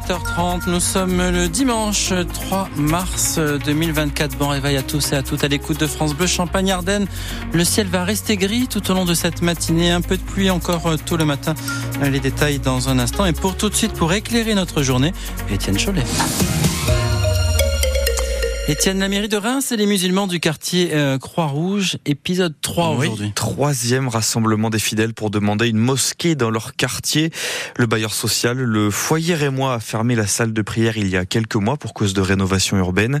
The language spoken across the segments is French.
7h30, nous sommes le dimanche 3 mars 2024. Bon réveil à tous et à toutes à l'écoute de France Bleu Champagne Ardennes. Le ciel va rester gris tout au long de cette matinée. Un peu de pluie encore tôt le matin. Les détails dans un instant. Et pour tout de suite, pour éclairer notre journée, Étienne Cholet. Étienne, la mairie de Reims et les musulmans du quartier euh, Croix-Rouge, épisode 3 aujourd'hui. Troisième rassemblement des fidèles pour demander une mosquée dans leur quartier. Le bailleur social, le foyer rémois, a fermé la salle de prière il y a quelques mois pour cause de rénovation urbaine.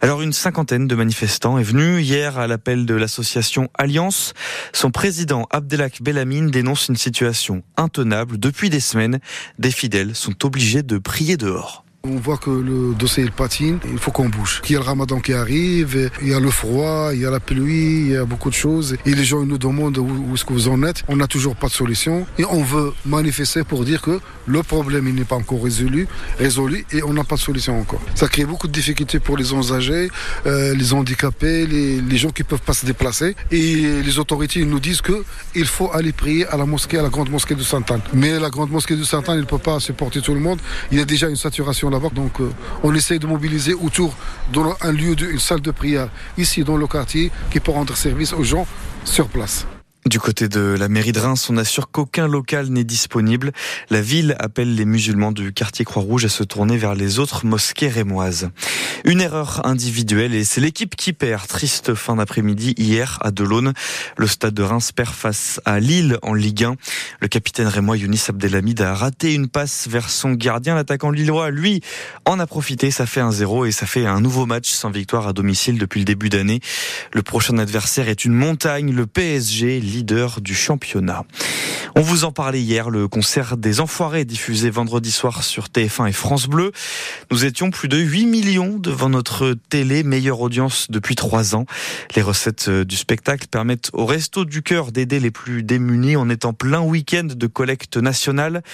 Alors une cinquantaine de manifestants est venu hier à l'appel de l'association Alliance. Son président Abdelak Belhamine dénonce une situation intenable. Depuis des semaines, des fidèles sont obligés de prier dehors. On voit que le dossier il patine, il faut qu'on bouge. Il y a le ramadan qui arrive, il y a le froid, il y a la pluie, il y a beaucoup de choses. Et les gens nous demandent où, est-ce que vous en êtes. On n'a toujours pas de solution. Et on veut manifester pour dire que le problème n'est pas encore résolu, résolu et on n'a pas de solution encore. Ça crée beaucoup de difficultés pour les gens âgés, euh, les handicapés, les, gens qui ne peuvent pas se déplacer. Et les autorités nous disent que il faut aller prier à la mosquée, à la grande mosquée de Sainte-Anne. Mais la grande mosquée de Sainte-Anne, il ne peut pas supporter tout le monde. Il y a déjà une saturation donc euh, on essaye de mobiliser autour d'un lieu, d'une salle de prière ici dans le quartier qui peut rendre service aux gens sur place. Du côté de la mairie de Reims, on assure qu'aucun local n'est disponible. La ville appelle les musulmans du quartier Croix-Rouge à se tourner vers les autres mosquées rémoises. Une erreur individuelle et c'est l'équipe qui perd. Triste fin d'après-midi hier à Delaune. Le stade de Reims perd face à Lille en Ligue 1. Le capitaine rémois Younis Abdelhamid a raté une passe vers son gardien. L'attaquant lillois, lui, en a profité. Ça fait un 0 et ça fait un nouveau match sans victoire à domicile depuis le début d'année. Le prochain adversaire est une montagne, le PSG leader du championnat. On vous en parlait hier, le concert des Enfoirés diffusé vendredi soir sur TF1 et France Bleu. Nous étions plus de 8 millions devant notre télé, meilleure audience depuis 3 ans. Les recettes euh, du spectacle permettent au Resto du Cœur d'aider les plus démunis en étant plein week-end de collecte nationale.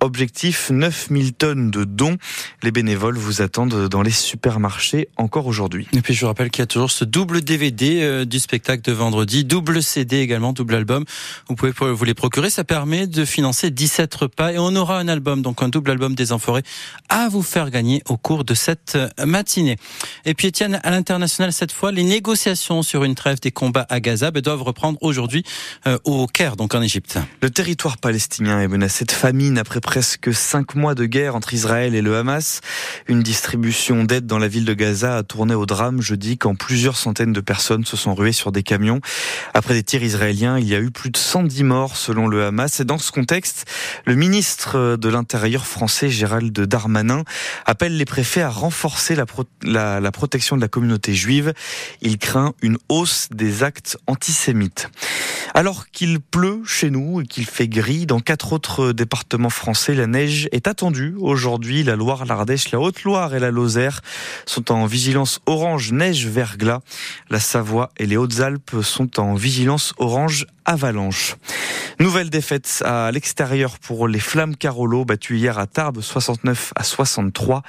Objectif 9000 tonnes de dons. Les bénévoles vous attendent dans les supermarchés encore aujourd'hui. Et puis je vous rappelle qu'il y a toujours ce double DVD euh, du spectacle de vendredi, double CD également, double album. Vous pouvez vous les procurer. Ça permet de financer 17 repas et on aura un album, donc un double album des Enforés à vous faire gagner au cours de cette matinée. Et puis Étienne, à l'international cette fois, les négociations sur une trêve des combats à Gaza ben, doivent reprendre aujourd'hui euh, au Caire, donc en Égypte. Le territoire palestinien est menacé de famine après presque cinq mois de guerre entre Israël et le Hamas. Une distribution d'aide dans la ville de Gaza a tourné au drame jeudi quand plusieurs centaines de personnes se sont ruées sur des camions. Après des tirs israéliens, il y a eu plus de 110 morts selon le Hamas. C'est dans ce contexte, le ministre de l'Intérieur français, Gérald Darmanin, appelle les préfets à renforcer la protection de la communauté juive. Il craint une hausse des actes antisémites. Alors qu'il pleut chez nous et qu'il fait gris, dans quatre autres départements français, la neige est attendue. Aujourd'hui, la Loire, l'Ardèche, la Haute-Loire et la Lozère sont en vigilance orange neige verglas. La Savoie et les Hautes-Alpes sont en vigilance orange avalanche. Nouvelle défaite à l'extérieur pour les Flammes Carolo, battues hier à Tarbes 69 à 63.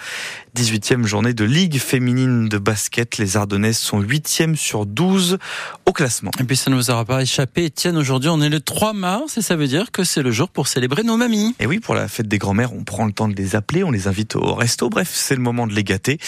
18e journée de Ligue féminine de basket. Les Ardennaises sont 8e sur 12 au classement. Et puis ça ne nous aura pas échappé. Etienne, aujourd'hui on est le 3 mars et ça veut dire que c'est le jour pour célébrer nos mamies. Et oui, pour la fête des grands-mères, on prend le temps de les appeler, on les invite au resto. Bref, c'est le moment de les gâter.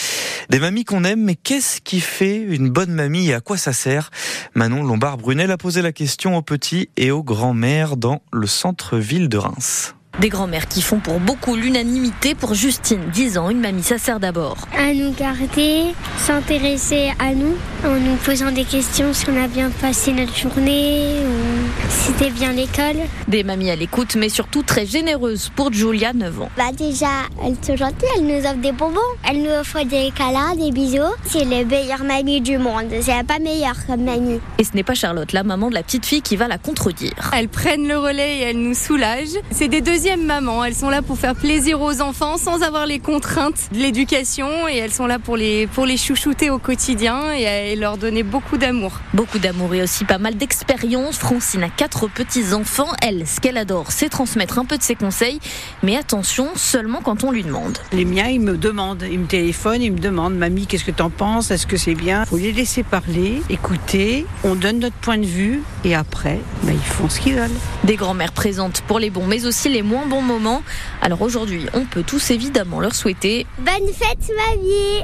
Des mamies qu'on aime, mais qu'est-ce qui fait une bonne mamie et à quoi ça sert Manon Lombard-Brunel a posé la question aux petits et aux grands-mères dans le centre-ville de Reims. Des grands-mères qui font pour beaucoup l'unanimité. Pour Justine, 10 ans, une mamie, ça sert d'abord. À nous garder, s'intéresser à nous, en nous posant des questions si on a bien passé notre journée ou si c'était bien l'école. Des mamies à l'écoute, mais surtout très généreuses pour Julia, 9 ans. Bah déjà, elles sont gentilles, elles nous offrent des bonbons, elles nous offrent des câlins, des bisous. C'est les meilleures mamies du monde, c'est pas meilleur comme mamie. Et ce n'est pas Charlotte, la maman de la petite fille, qui va la contredire. Elles prennent le relais et elles nous soulagent. C'est des deux maman. Elles sont là pour faire plaisir aux enfants sans avoir les contraintes de l'éducation et elles sont là pour les, pour les chouchouter au quotidien et, et leur donner beaucoup d'amour. Beaucoup d'amour et aussi pas mal d'expérience. Francine a quatre petits-enfants. Elle, ce qu'elle adore, c'est transmettre un peu de ses conseils. Mais attention, seulement quand on lui demande. Les miens, ils me demandent, ils me téléphonent, ils me demandent, mamie, qu'est-ce que t'en penses? Est-ce que c'est bien? Faut les laisser parler, écouter, on donne notre point de vue et après, ben, ils font ce qu'ils veulent. Des grands-mères présentes pour les bons, mais aussi les moins bons moments. Alors aujourd'hui, on peut tous évidemment leur souhaiter Bonne fête, mamie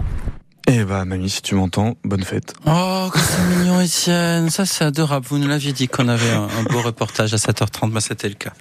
Eh bah, mamie, si tu m'entends, bonne fête. Oh, que c'est mignon, Étienne. Ça, c'est adorable. Vous nous l'aviez dit qu'on avait un, un beau reportage à 7h30. Bah, c'était le cas.